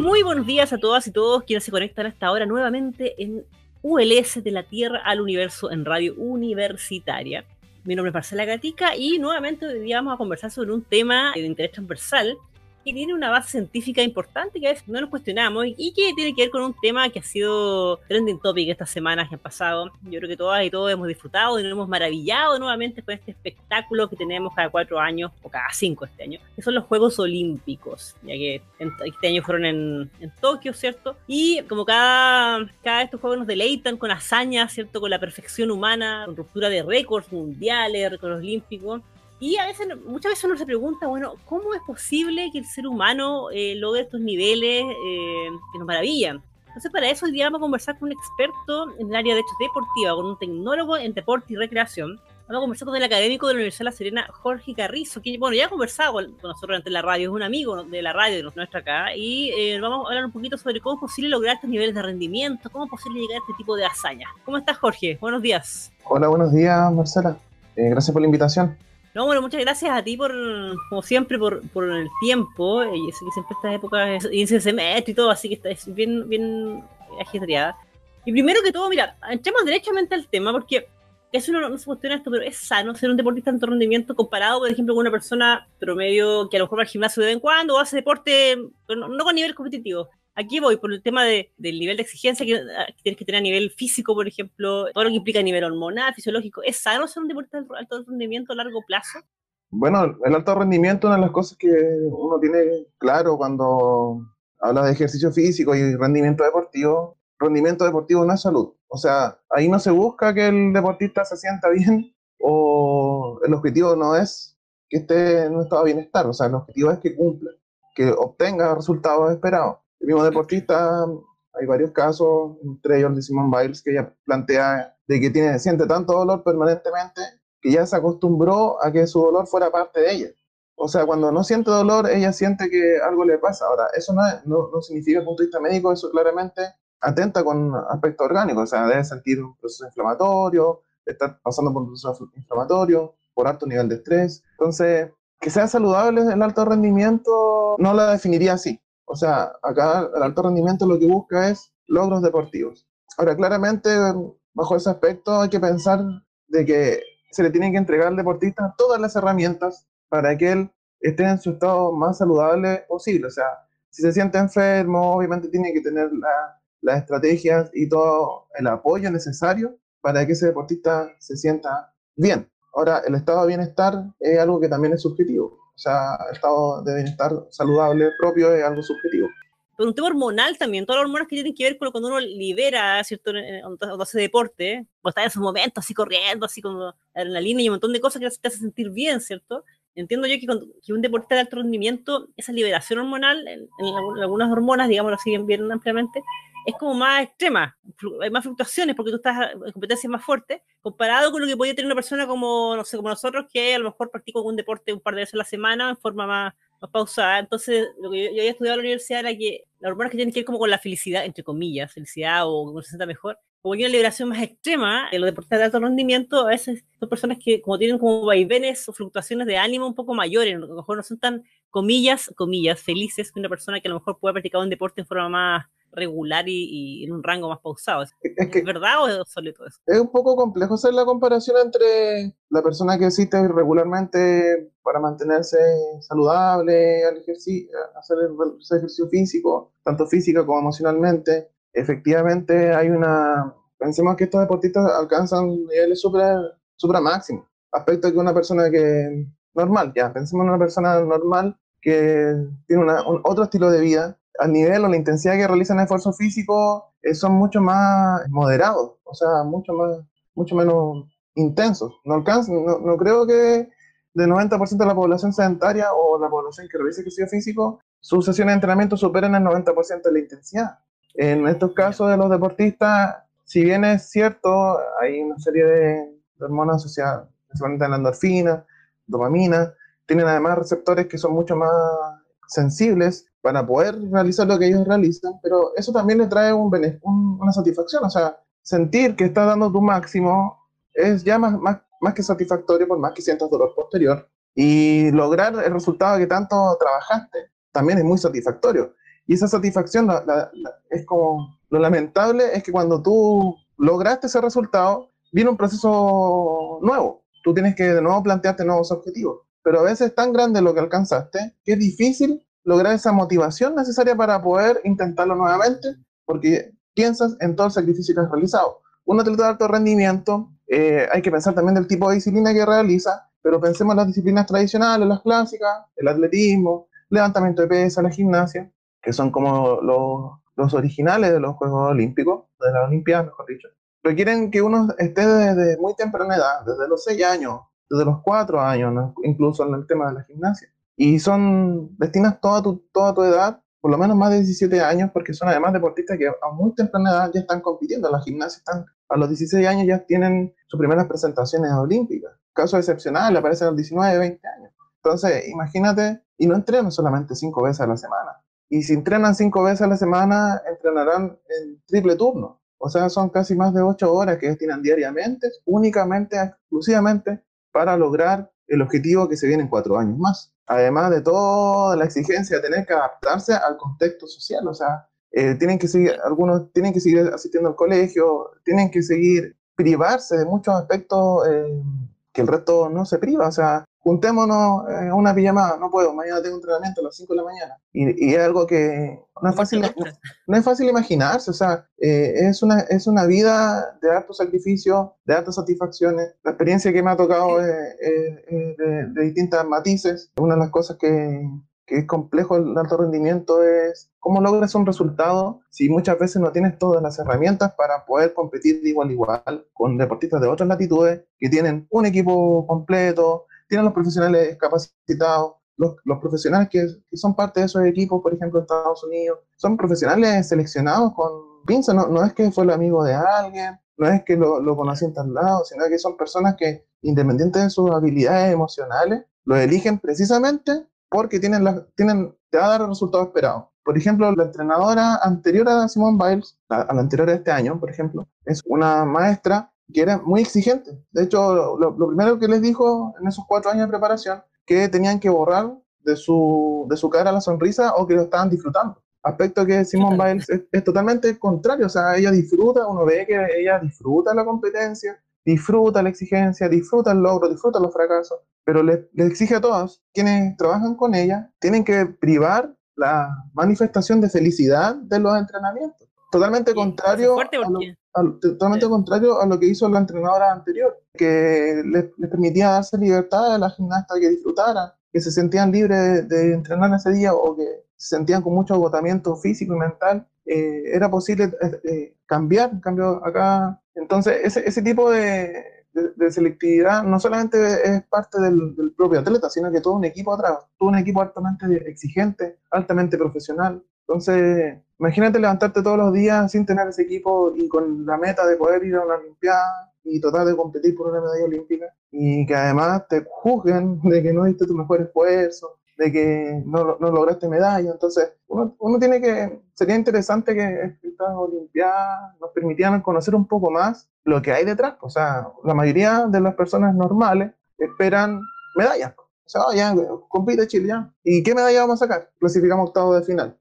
Muy buenos días a todas y todos quienes se conectan a esta hora nuevamente en ULS de la Tierra al Universo en Radio Universitaria. Mi nombre es Marcela Gatica y nuevamente hoy día vamos a conversar sobre un tema de interés transversal que tiene una base científica importante que a veces no nos cuestionamos y que tiene que ver con un tema que ha sido trending topic estas semanas que han pasado. Yo creo que todas y todos hemos disfrutado y nos hemos maravillado nuevamente con este espectáculo que tenemos cada cuatro años o cada cinco este año, que son los Juegos Olímpicos, ya que este año fueron en, en Tokio, ¿cierto? Y como cada, cada de estos juegos nos deleitan con hazañas, ¿cierto? Con la perfección humana, con ruptura de récords mundiales, récords olímpicos. Y a veces, muchas veces uno se pregunta, bueno, ¿cómo es posible que el ser humano eh, logre estos niveles eh, que nos maravillan? Entonces, para eso hoy día vamos a conversar con un experto en el área de hechos deportiva, con un tecnólogo en deporte y recreación. Vamos a conversar con el académico de la Universidad de La Serena, Jorge Carrizo, que, bueno, ya ha conversado con, nosotros ante la radio, es un amigo de la radio de nuestra acá, y eh, vamos a hablar un poquito sobre cómo es posible lograr estos niveles de rendimiento, cómo es posible llegar a este tipo de hazañas. ¿Cómo estás, Jorge? Buenos días. Hola, buenos días, Marcela. gracias por la invitación. No, bueno, muchas gracias a ti por, como siempre, por, por el tiempo. Y sé que siempre estas épocas inicio de semestre y todo, así que está bien, bien ajetreada. Y primero que todo, mira, entremos derechamente al tema, porque eso no, no se cuestiona esto, pero es sano ser un deportista de alto rendimiento comparado, por ejemplo, con una persona promedio que a lo mejor va al gimnasio de vez en cuando o hace deporte, pero no con nivel competitivo. Aquí voy por el tema de, del nivel de exigencia ah, que, tienes que tener a nivel físico, por ejemplo, todo lo que implica a nivel hormonal, fisiológico. ¿Es sano ser un deportista de alto rendimiento a largo plazo? Bueno, el alto rendimiento es una de las cosas que uno tiene claro cuando habla de ejercicio físico y rendimiento deportivo. Rendimiento deportivo no es salud. O sea, ahí no se busca que el deportista se sienta bien o el objetivo no es que esté en un estado de bienestar. O sea, el objetivo es que cumpla, que obtenga resultados esperados. El mismo deportista, hay varios casos, entre ellos de Simone Biles, que ella plantea de que tiene, siente tanto dolor permanentemente que ya se acostumbró a que su dolor fuera parte de ella. O sea, cuando no siente dolor, ella siente que algo le pasa. Ahora, eso no, no, no significa desde el punto de vista médico, eso claramente atenta con aspecto orgánico, o sea, debe sentir un proceso inflamatorio, estar pasando por un proceso inflamatorio, por alto nivel de estrés. Entonces, que sea saludable el alto rendimiento, no la definiría así. O sea, acá el alto rendimiento lo que busca es logros deportivos. Ahora, claramente, bajo ese aspecto hay que pensar de que se le tienen que entregar al deportista todas las herramientas para que él esté en su estado más saludable posible. O sea, si se siente enfermo, obviamente tiene que tener las estrategias y todo el apoyo necesario para que ese deportista se sienta bien. Ahora, el estado de bienestar es algo que también es subjetivo. Sea, el estado de bienestar saludable propio es algo subjetivo. Pero un tema hormonal también, todas las hormonas que tienen que ver con cuando uno libera, ¿cierto? Cuando hace deporte, o está en esos momentos así corriendo, así como adrenalina y un montón de cosas que te hace sentir bien, ¿cierto? Entiendo yo que, que un deporte de alto rendimiento, esa liberación hormonal, en, algunas hormonas, digamos así bien ampliamente, es como más extrema, hay más fluctuaciones porque tú estás en competencia más fuerte, comparado con lo que podría tener una persona como, no sé, como nosotros, que a lo mejor practica algún deporte un par de veces a la semana en forma más, más pausada. Entonces, lo que yo, había estudiado en la universidad era que las hormonas que tienen que ver como con la felicidad, entre comillas, felicidad o que se sienta mejor, como hay una liberación más extrema en los deportes de alto rendimiento, a veces son personas que como tienen como vaivenes o fluctuaciones de ánimo un poco mayores, a lo mejor no son tan, comillas, comillas, felices que una persona que a lo mejor puede practicar un deporte en forma más regular y, en un rango más pausado. ¿Es, que, verdad o es obsoleto eso? Es un poco complejo hacer la comparación entre la persona que existe regularmente para mantenerse saludable, al ejercicio, hacer el ejercicio físico, tanto físico como emocionalmente. Efectivamente hay una... Pensemos que estos deportistas alcanzan niveles super, super máximos. Aspecto que una persona que normal, ya, pensemos en una persona normal que tiene una, un, otro estilo de vida, al nivel o la intensidad que realizan el esfuerzo físico eh, son mucho más moderados, o sea, mucho, más, mucho menos intensos. No, alcanzan, no, no creo que del 90% de la población sedentaria o la población que realiza ejercicio físico, sus sesiones de entrenamiento superen el 90% de la intensidad. En estos casos de los deportistas, si bien es cierto, hay una serie de, hormonas asociadas, principalmente la endorfina, dopamina, tienen además receptores que son mucho más sensibles para poder realizar lo que ellos realizan, pero eso también le trae un, una satisfacción, o sea, sentir que estás dando tu máximo es ya más, más, más que satisfactorio por más que sientas dolor posterior y lograr el resultado que tanto trabajaste también es muy satisfactorio. Y esa satisfacción es como, lo lamentable es que cuando tú lograste ese resultado, viene un proceso nuevo. Tú tienes que de nuevo plantearte nuevos objetivos. Pero a veces es tan grande lo que alcanzaste que es difícil lograr esa motivación necesaria para poder intentarlo nuevamente, porque piensas en todo el sacrificio que has realizado. Un atleta de alto rendimiento, eh, hay que pensar también del tipo de disciplina que realiza, pero pensemos en las disciplinas tradicionales, las clásicas, el atletismo, levantamiento de pesas, la gimnasia, que son como los, los originales de los Juegos Olímpicos, de la Olimpiada, mejor dicho. Requieren que uno esté desde muy temprana edad, desde los 6 años, desde los 4 años, incluso en el tema de la gimnasia. Y son, destinas toda tu, toda tu edad, por lo menos más de 17 años, porque son además deportistas que a muy temprana edad ya están compitiendo. En la gimnasia están, a los 16 años ya tienen sus primeras presentaciones olímpicas. Caso excepcional, aparecen a los 19, 20 años. Entonces, imagínate, y no entrenan solamente 5 veces a la semana. Y si entrenan 5 veces a la semana, entrenarán en triple turno. O sea, son casi más de 8 horas que destinan diariamente, únicamente, exclusivamente, para lograr el objetivo que se viene en 4 años más. Además de toda la exigencia de tener que adaptarse al contexto social, o sea, eh, tienen que seguir, algunos tienen que seguir asistiendo al colegio, tienen que seguir privarse de muchos aspectos eh, que el resto no se priva, o sea, juntémonos en una pijamada, no puedo, mañana tengo entrenamiento a las 5 de la mañana. Y, es algo que no es fácil, no, es fácil imaginarse, o sea, eh, es, una, es una vida de alto sacrificio, de altas satisfacciones. La experiencia que me ha tocado es, de, de, distintas matices. Una de las cosas que, que es complejo el alto rendimiento es cómo logras un resultado si muchas veces no tienes todas las herramientas para poder competir de igual a igual con deportistas de otras latitudes que tienen un equipo completo, tienen los profesionales capacitados, los, los profesionales que, que, son parte de esos equipos, por ejemplo, en Estados Unidos, son profesionales seleccionados con pinza, no, no es que fue el amigo de alguien, no es que lo, lo conocí en tal lado, sino que son personas que, independientemente de sus habilidades emocionales, lo eligen precisamente porque tienen, la, tienen te va a dar el resultado esperado. Por ejemplo, la entrenadora anterior a Simone Biles, a la anterior de este año, por ejemplo, es una maestra que era muy exigente. De hecho, lo, primero que les dijo en esos cuatro años de preparación, que tenían que borrar de su, de su cara la sonrisa o que lo estaban disfrutando. Aspecto que Simone Biles es, totalmente contrario, o sea, ella disfruta, uno ve que ella disfruta la competencia, disfruta la exigencia, disfruta el logro, disfruta los fracasos, pero le, le exige a todos quienes trabajan con ella, tienen que privar la manifestación de felicidad de los entrenamientos. Totalmente contrario totalmente contrario a lo que hizo la entrenadora anterior, que les, permitía darse libertad a la gimnasta que disfrutaran, que se sentían libres de, entrenar ese día o que se sentían con mucho agotamiento físico y mental, eh, era posible eh, eh, cambiar, cambio acá, entonces ese, ese tipo de, de, selectividad no solamente es parte del, del, propio atleta, sino que todo un equipo atrás, todo un equipo altamente exigente, altamente profesional. Entonces, Imagínate levantarte todos los días sin tener ese equipo y con la meta de poder ir a una Olimpiada y tratar de competir por una medalla olímpica y que además te juzguen de que no diste tu mejor esfuerzo, de que no, no lograste medalla. Entonces, uno, uno, tiene que, sería interesante que estas Olimpiadas nos permitieran conocer un poco más lo que hay detrás. O sea, la mayoría de las personas normales esperan medallas. O sea, oh, ya, compite Chile ya. ¿Y qué medalla vamos a sacar? Clasificamos octavo de final.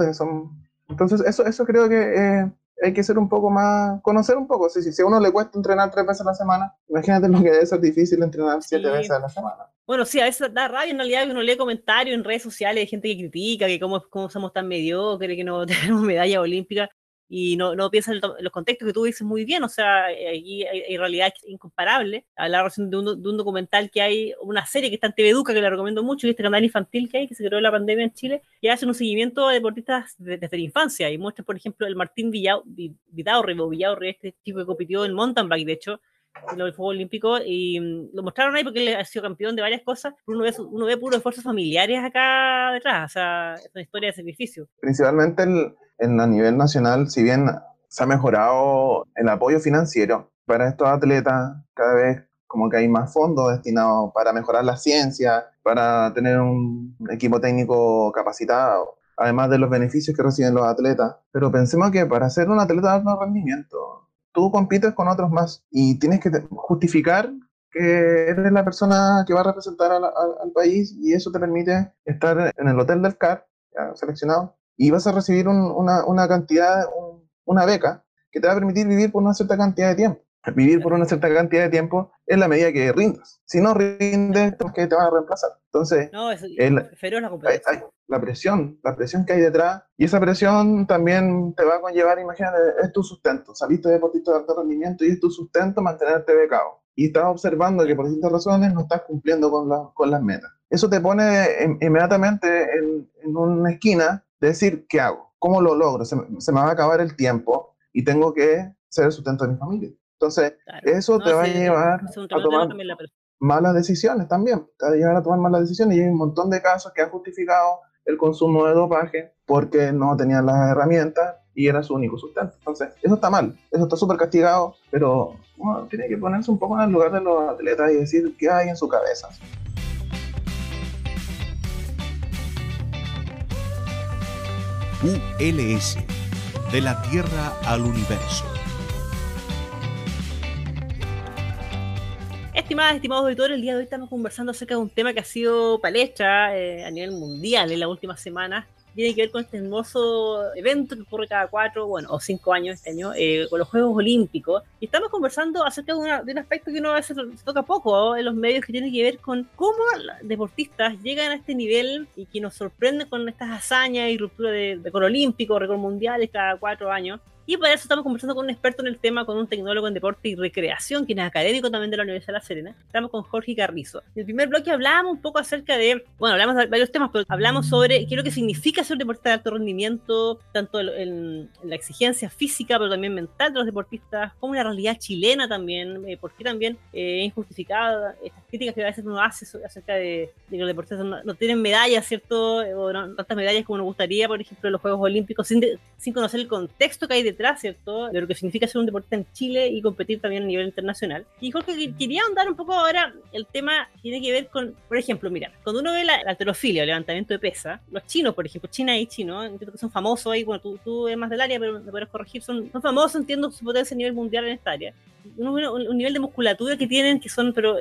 Que son entonces, eso, eso creo que eh, hay que ser un poco más, conocer un poco. Si, si, a uno le cuesta entrenar tres veces a la semana, imagínate lo que debe ser difícil entrenar siete veces a la semana. Bueno, sí, a veces da rabia en realidad que uno lee comentarios en redes sociales de gente que critica, que cómo, cómo somos tan mediocres, que no tenemos medalla olímpica y no, no piensa en, los contextos que tú dices muy bien, o sea, aquí hay, realidad incomparable. Hablar de un, de un documental que hay, una serie que está en TV Educa, que la recomiendo mucho, y este canal infantil que hay, que se creó en la pandemia en Chile, que hace un seguimiento de deportistas desde, la infancia, y muestra, por ejemplo, el Martín Vidaurri, o Villaurri, este chico que compitió en mountain bike, de hecho, en el Juego Olímpico, y lo mostraron ahí porque él ha sido campeón de varias cosas, uno ve, uno ve puros esfuerzos familiares acá detrás, o sea, es una historia de sacrificio. Principalmente el en, a nivel nacional, si bien se ha mejorado el apoyo financiero para estos atletas, cada vez como que hay más fondos destinados para mejorar la ciencia, para tener un equipo técnico capacitado, además de los beneficios que reciben los atletas. Pero pensemos que para ser un atleta de alto rendimiento, tú compites con otros más y tienes que justificar que eres la persona que va a representar al, país y eso te permite estar en el hotel del CAR, seleccionado, y vas a recibir una, una, cantidad, una beca que te va a permitir vivir por una cierta cantidad de tiempo. Vivir por una cierta cantidad de tiempo es la medida que rindas. Si no rindes, que te van a reemplazar. Entonces, no, es, la, la presión, la presión que hay detrás, y esa presión también te va a conllevar, imagínate, es tu sustento. Saliste deportista de alto rendimiento y es tu sustento mantenerte becado. Y estás observando que por distintas razones no estás cumpliendo con, la, con las metas. Eso te pone inmediatamente en, en, una esquina de decir, ¿qué hago? ¿Cómo lo logro? Se, se me va a acabar el tiempo y tengo que ser el sustento de mi familia. Entonces, eso te va a llevar a tomar malas decisiones también. Te va a llevar a tomar malas decisiones. Y hay un montón de casos que han justificado el consumo de dopaje porque no tenían las herramientas y era su único sustento. Entonces, eso está mal, eso está súper castigado, pero uno tiene que ponerse un poco en el lugar de los atletas y decir qué hay en su cabeza. ULS, de la Tierra al Universo. Estimadas, estimados auditores, el día de hoy estamos conversando acerca de un tema que ha sido palestra eh, a nivel mundial en las últimas semanas. Tiene que ver con este hermoso evento que ocurre cada cuatro, bueno, o cinco años este año, eh, con los Juegos Olímpicos. Y estamos conversando acerca de, un aspecto que uno a veces se toca poco en los medios, que tiene que ver con cómo deportistas llegan a este nivel y que nos sorprenden con estas hazañas y ruptura de récord olímpico, récord mundiales cada cuatro años. Y para eso estamos conversando con un experto en el tema, con un tecnólogo en deporte y recreación, quien es académico también de la Universidad de La Serena. Estamos con Jorge Carrizo. En el primer bloque hablábamos un poco acerca de, bueno, hablamos de varios temas, pero hablamos sobre qué es lo que significa ser deportista de alto rendimiento, tanto en, la exigencia física, pero también mental de los deportistas, como la realidad chilena también, eh, por qué también eh, es injustificada estas críticas que a veces uno hace acerca de, que los deportistas no, tienen medallas, ¿cierto? O no, tantas medallas como nos gustaría, por ejemplo, en los Juegos Olímpicos, sin, sin conocer el contexto que hay detrás ¿cierto? De lo que significa ser un deportista en Chile y competir también a nivel internacional. Y Jorge, quería ahondar un poco ahora, el tema tiene que ver con, por ejemplo, mira, cuando uno ve la, alterofilia o levantamiento de pesa, los chinos, por ejemplo, China y chino, entiendo que son famosos ahí, bueno, tú, tú eres más del área, pero me puedes corregir, son, son famosos, entiendo su potencia a nivel mundial en esta área. Uno ve un, nivel de musculatura que tienen que son, pero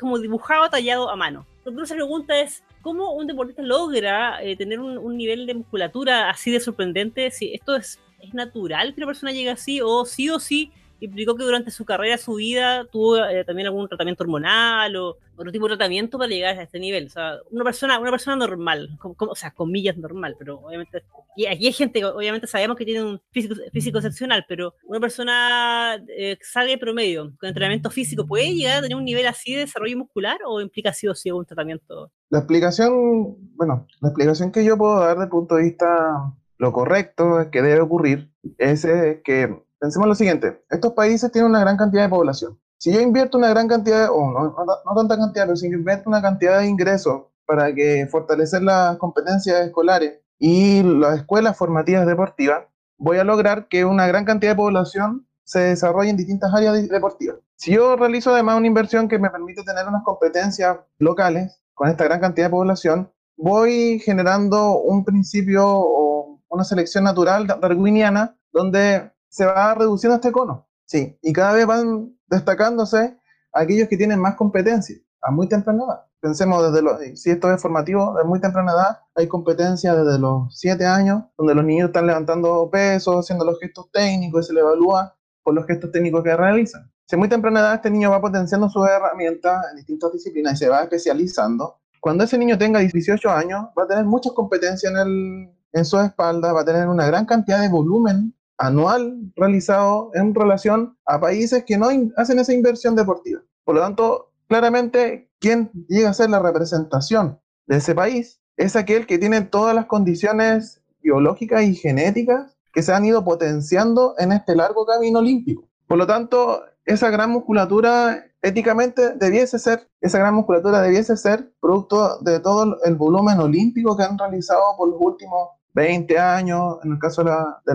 como dibujado, tallado a mano. Lo que uno se pregunta es, ¿cómo un deportista logra eh, tener un, un, nivel de musculatura así de sorprendente? Si esto es ¿es natural que una persona llegue así? ¿O sí o sí implicó que durante su carrera, su vida, tuvo eh, también algún tratamiento hormonal o otro tipo de tratamiento para llegar a este nivel? O sea, una persona, una persona normal, o sea, comillas normal, pero obviamente, y aquí hay gente, obviamente sabemos que tiene un físico, físico excepcional, pero una persona eh, sale promedio con entrenamiento físico, ¿puede llegar a tener un nivel así de desarrollo muscular o implica sí o sí un tratamiento? La explicación, bueno, la explicación que yo puedo dar desde el punto de vista lo correcto que debe ocurrir es eh, que, pensemos lo siguiente, estos países tienen una gran cantidad de población. Si yo invierto una gran cantidad, o no, no, tanta cantidad, pero si invierto una cantidad de ingresos para que fortalecer las competencias escolares y las escuelas formativas deportivas, voy a lograr que una gran cantidad de población se desarrolle en distintas áreas deportivas. Si yo realizo además una inversión que me permite tener unas competencias locales con esta gran cantidad de población, voy generando un principio una selección natural darwiniana donde se va reduciendo este cono. Sí, y cada vez van destacándose aquellos que tienen más competencia a muy temprana edad. Pensemos desde los, si esto es formativo, de muy temprana edad hay competencia desde los 7 años, donde los niños están levantando pesos, haciendo los gestos técnicos y se le evalúa por los gestos técnicos que realizan. Si a muy temprana edad este niño va potenciando sus herramientas en distintas disciplinas y se va especializando, cuando ese niño tenga 18 años va a tener muchas competencias en el, en su espalda, va a tener una gran cantidad de volumen anual realizado en relación a países que no hacen esa inversión deportiva. Por lo tanto, claramente, quien llega a ser la representación de ese país es aquel que tiene todas las condiciones biológicas y genéticas que se han ido potenciando en este largo camino olímpico. Por lo tanto, esa gran musculatura éticamente debiese ser, esa gran musculatura debiese ser producto de todo el volumen olímpico que han realizado por los últimos 20 años, en el caso de la, de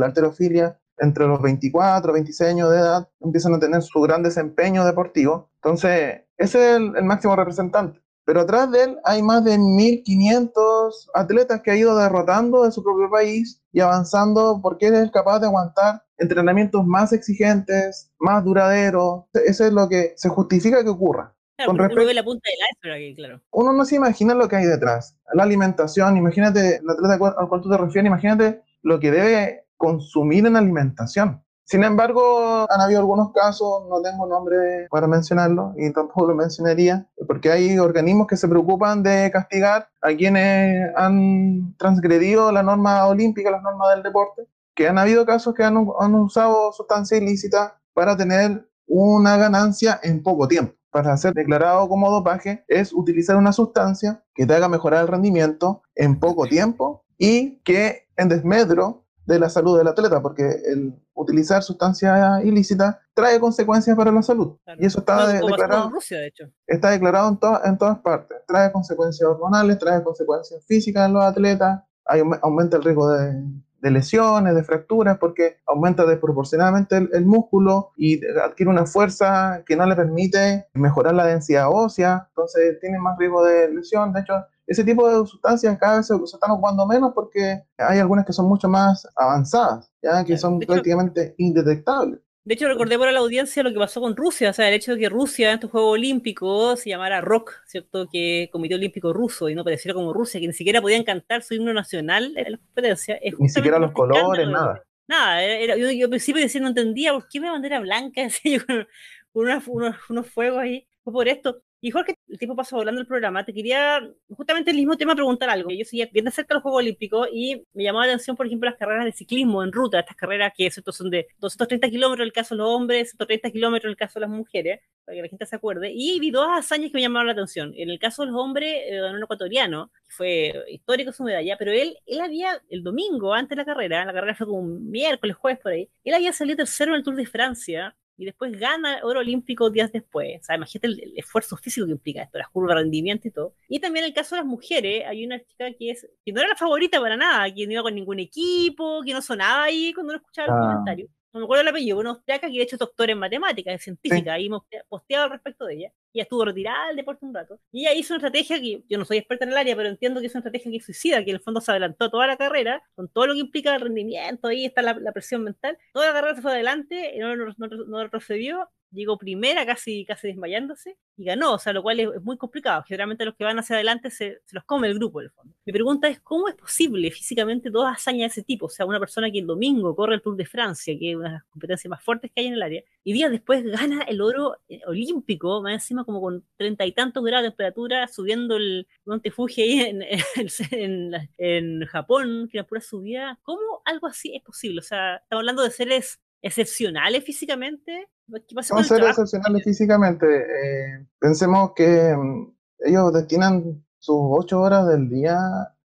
entre los 24, 26 años de edad, empiezan a tener su gran desempeño deportivo. Entonces, ese es el, máximo representante. Pero atrás de él hay más de 1.500 atletas que ha ido derrotando de su propio país y avanzando porque él es capaz de aguantar entrenamientos más exigentes, más duraderos. Eso es lo que se justifica que ocurra. Claro, Con uno respecto- ve la punta del iceberg aquí, claro. uno no se imagina lo que hay detrás. La alimentación, imagínate, el atleta al cual tú te refieres, imagínate lo que debe consumir en alimentación. Sin embargo, han habido algunos casos, no tengo nombre para mencionarlo y tampoco lo mencionaría, porque hay organismos que se preocupan de castigar a quienes han transgredido la norma olímpica, las normas del deporte, que han habido casos que han, han usado sustancias ilícitas para tener una ganancia en poco tiempo. Para ser declarado como dopaje es utilizar una sustancia que te haga mejorar el rendimiento en poco tiempo y que en desmedro de la salud del atleta, porque el utilizar sustancias ilícitas trae consecuencias para la salud. Claro. Y eso está de- declarado con Rusia, de hecho. está declarado en, to- en todas partes. Trae consecuencias hormonales, trae consecuencias físicas en los atletas, hay, aume- aumenta el riesgo de, de lesiones, de fracturas, porque aumenta desproporcionadamente el, el músculo y adquiere una fuerza que no le permite mejorar la densidad ósea, entonces tiene más riesgo de lesión. De hecho, ese tipo de sustancias cada vez se, se están ocupando menos porque hay algunas que son mucho más avanzadas, ya que son hecho- prácticamente indetectables. De hecho, recordé para la audiencia lo que pasó con Rusia, o sea, el hecho de que Rusia en estos Juegos Olímpicos se llamara ROC, ¿cierto? Que Comité Olímpico Ruso y no pareciera como Rusia, que ni siquiera podían cantar su himno nacional en las competencias. Ni siquiera los colores, nada. Nada, era- era- yo, yo al principio decía, no entendía por qué me bandera blanca, yo, con, con unas- unos, unos fuegos ahí, fue por esto. Y Jorge, el tiempo pasa volando el programa, te quería justamente el mismo tema preguntar algo. Yo seguía bien de cerca los Juegos Olímpicos y me llamó la atención, por ejemplo, las carreras de ciclismo en ruta, estas carreras que ¿cierto? son de 230 kilómetros en el caso de los hombres, 130 kilómetros en el caso de las mujeres, para que la gente se acuerde. Y vi dos hazañas que me llamaron la atención. En el caso de los hombres, eh, ganó un ecuatoriano, que fue histórico su medalla, pero él, él había, el domingo, antes de la carrera, la carrera fue como un miércoles, jueves por ahí, él había salido tercero en el Tour de Francia y después gana oro olímpico días después. O sea, imagínate el, el esfuerzo físico que implica esto, las curvas de rendimiento y todo. Y también el caso de las mujeres, hay una chica que es que no era la favorita para nada, que no iba con ningún equipo, que no sonaba ahí cuando uno escuchaba los Ah. comentarios. No me acuerdo el apellido, una austriaca que de hecho es doctora en matemáticas, es científica, ahí hemos posteado al respecto de ella. Ella estuvo retirada del deporte un rato. Y ella hizo una estrategia que yo no soy experta en el área, pero entiendo que es una estrategia que es suicida, que en el fondo se adelantó toda la carrera, con todo lo que implica el rendimiento, ahí está la, la presión mental. Toda la carrera se fue adelante, y no, no, no, no retrocedió, llegó primera, casi, casi desmayándose, y ganó, o sea, lo cual es, muy complicado. Generalmente los que van hacia adelante se, se los come el grupo, en el fondo. Mi pregunta es, ¿cómo es posible físicamente todas hazañas de ese tipo? O sea, una persona que el domingo corre el Tour de Francia, que es una de las competencias más fuertes que hay en el área, y días después gana el oro eh, olímpico, más encima como con treinta y tantos grados de temperatura, subiendo el Monte Fuji ahí en, en, en, en Japón, que era pura subida. ¿Cómo algo así es posible? O sea, estamos hablando de seres excepcionales físicamente. ¿Qué pasa trabajo? excepcionales físicamente. eh, pensemos que mm, ellos destinan sus ocho horas del día,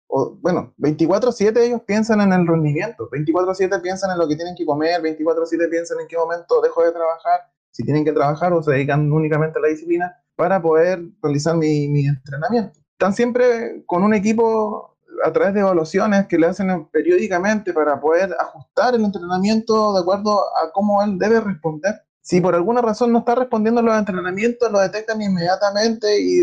o bueno, 24/7 ellos piensan en el rendimiento, 24/7 piensan en lo que tienen que comer, 24/7 piensan en qué momento dejo de trabajar, si tienen que trabajar o se dedican únicamente a la disciplina para poder realizar mi, mi entrenamiento. Están siempre con un equipo a través de evaluaciones que le hacen periódicamente para poder ajustar el entrenamiento de acuerdo a cómo él debe responder. Si por alguna razón no está respondiendo a los entrenamientos, lo detectan inmediatamente y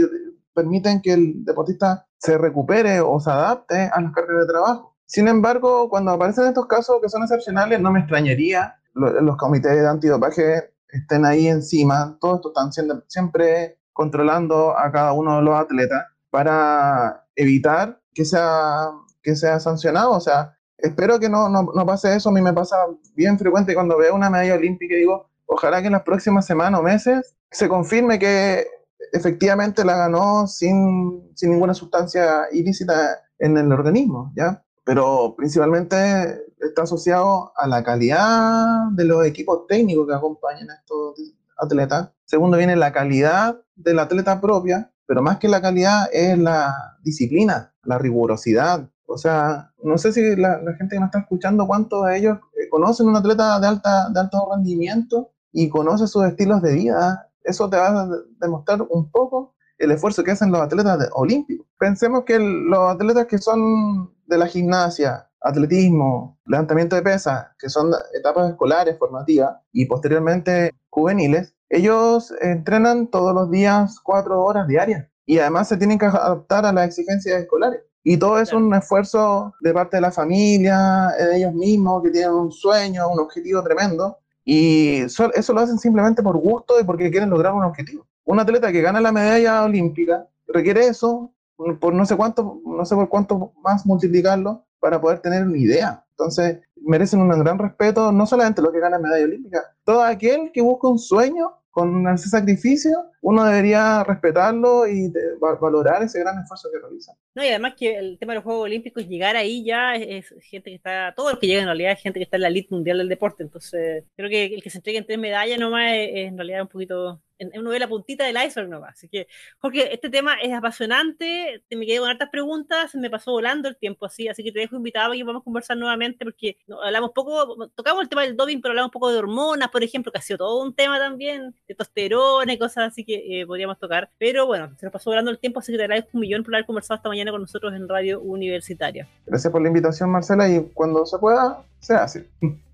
permiten que el deportista se recupere o se adapte a las cargas de trabajo. Sin embargo, cuando aparecen estos casos que son excepcionales, no me extrañaría lo- los comités de antidopaje estén ahí encima, todos estos están siendo, siempre controlando a cada uno de los atletas para evitar que sea, que sea sancionado. O sea, espero que no, no, no pase eso. A mí me pasa bien frecuente cuando veo una medalla olímpica y digo, ojalá que en las próximas semanas o meses se confirme que efectivamente la ganó sin, sin ninguna sustancia ilícita en el organismo, ¿ya? Pero principalmente está asociado a la calidad de los equipos técnicos que acompañan a estos atletas. Segundo viene la calidad del atleta propia, pero más que la calidad es la disciplina, la rigurosidad. O sea, no sé si la, la gente que nos está escuchando, cuántos de ellos eh, conocen un atleta de, alta, de alto rendimiento y conoce sus estilos de vida. Eso te va a demostrar un poco el esfuerzo que hacen los atletas olímpicos. Pensemos que el- los atletas que son de la gimnasia, atletismo, levantamiento de pesas, que son etapas escolares, formativas y posteriormente juveniles, ellos entrenan todos los días cuatro horas diarias y además se tienen que adaptar a las exigencias escolares. Y todo es un esfuerzo de parte de la familia, de ellos mismos, que tienen un sueño, un objetivo tremendo. Y so- eso lo hacen simplemente por gusto y porque quieren lograr un objetivo. un atleta que gana la medalla olímpica requiere eso por no sé cuánto, no sé por cuánto más multiplicarlo para poder tener una idea. Entonces, merecen un gran respeto, no solamente los que ganan medalla olímpica, todo aquel que busca un sueño con ese sacrificio, uno debería respetarlo y valorar ese gran esfuerzo que realiza. No, y además que el tema de los Juegos Olímpicos, llegar ahí ya es, gente que está, todos los que llegan en realidad es gente que está en la elite mundial del deporte, entonces creo que el que se entregue en tres medallas nomás es, es en realidad un poquito uno ve la puntita del iceberg nomás. Así que, Jorge, este tema es apasionante, te me quedé con hartas preguntas, me pasó volando el tiempo así, así que te dejo invitado y vamos a conversar nuevamente porque hablamos poco, tocamos el tema del doping, pero hablamos un poco de hormonas, por ejemplo, que ha sido todo un tema también, de testosterona y cosas así que eh, podríamos tocar. Pero bueno, se nos pasó volando el tiempo, así que te agradezco un millón por haber conversado esta mañana con nosotros en Radio Universitaria. Gracias por la invitación, Marcela, y cuando se pueda, se hace.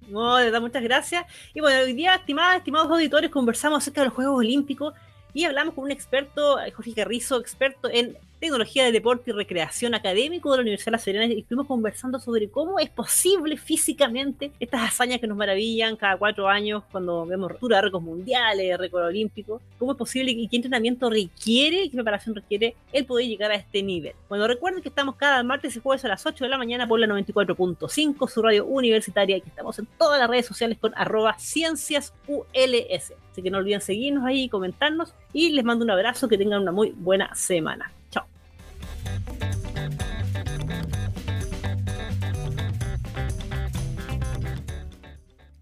No, de verdad, muchas gracias. Y bueno, hoy día, estimadas, estimados auditores, conversamos acerca de los Juegos Olímpicos y hablamos con un experto, Jorge Carrizo, experto en tecnología de deporte y recreación académico de la Universidad de La Serena y estuvimos conversando sobre cómo es posible físicamente estas hazañas que nos maravillan cada cuatro años cuando vemos de récords mundiales, récord olímpico, cómo es posible y qué entrenamiento requiere, qué preparación requiere el poder llegar a este nivel. Bueno, recuerden que estamos cada martes y jueves a las 8 de la mañana por la 94.5, su radio universitaria, y que estamos en todas las redes sociales con arroba cienciasuls. Así que no olviden seguirnos ahí, comentarnos y les mando un abrazo, que tengan una muy buena semana.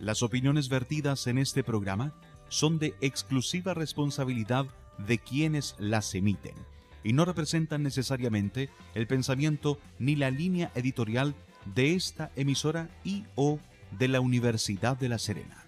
Las opiniones vertidas en este programa son de exclusiva responsabilidad de quienes las emiten y no representan necesariamente el pensamiento ni la línea editorial de esta emisora y o de la Universidad de La Serena.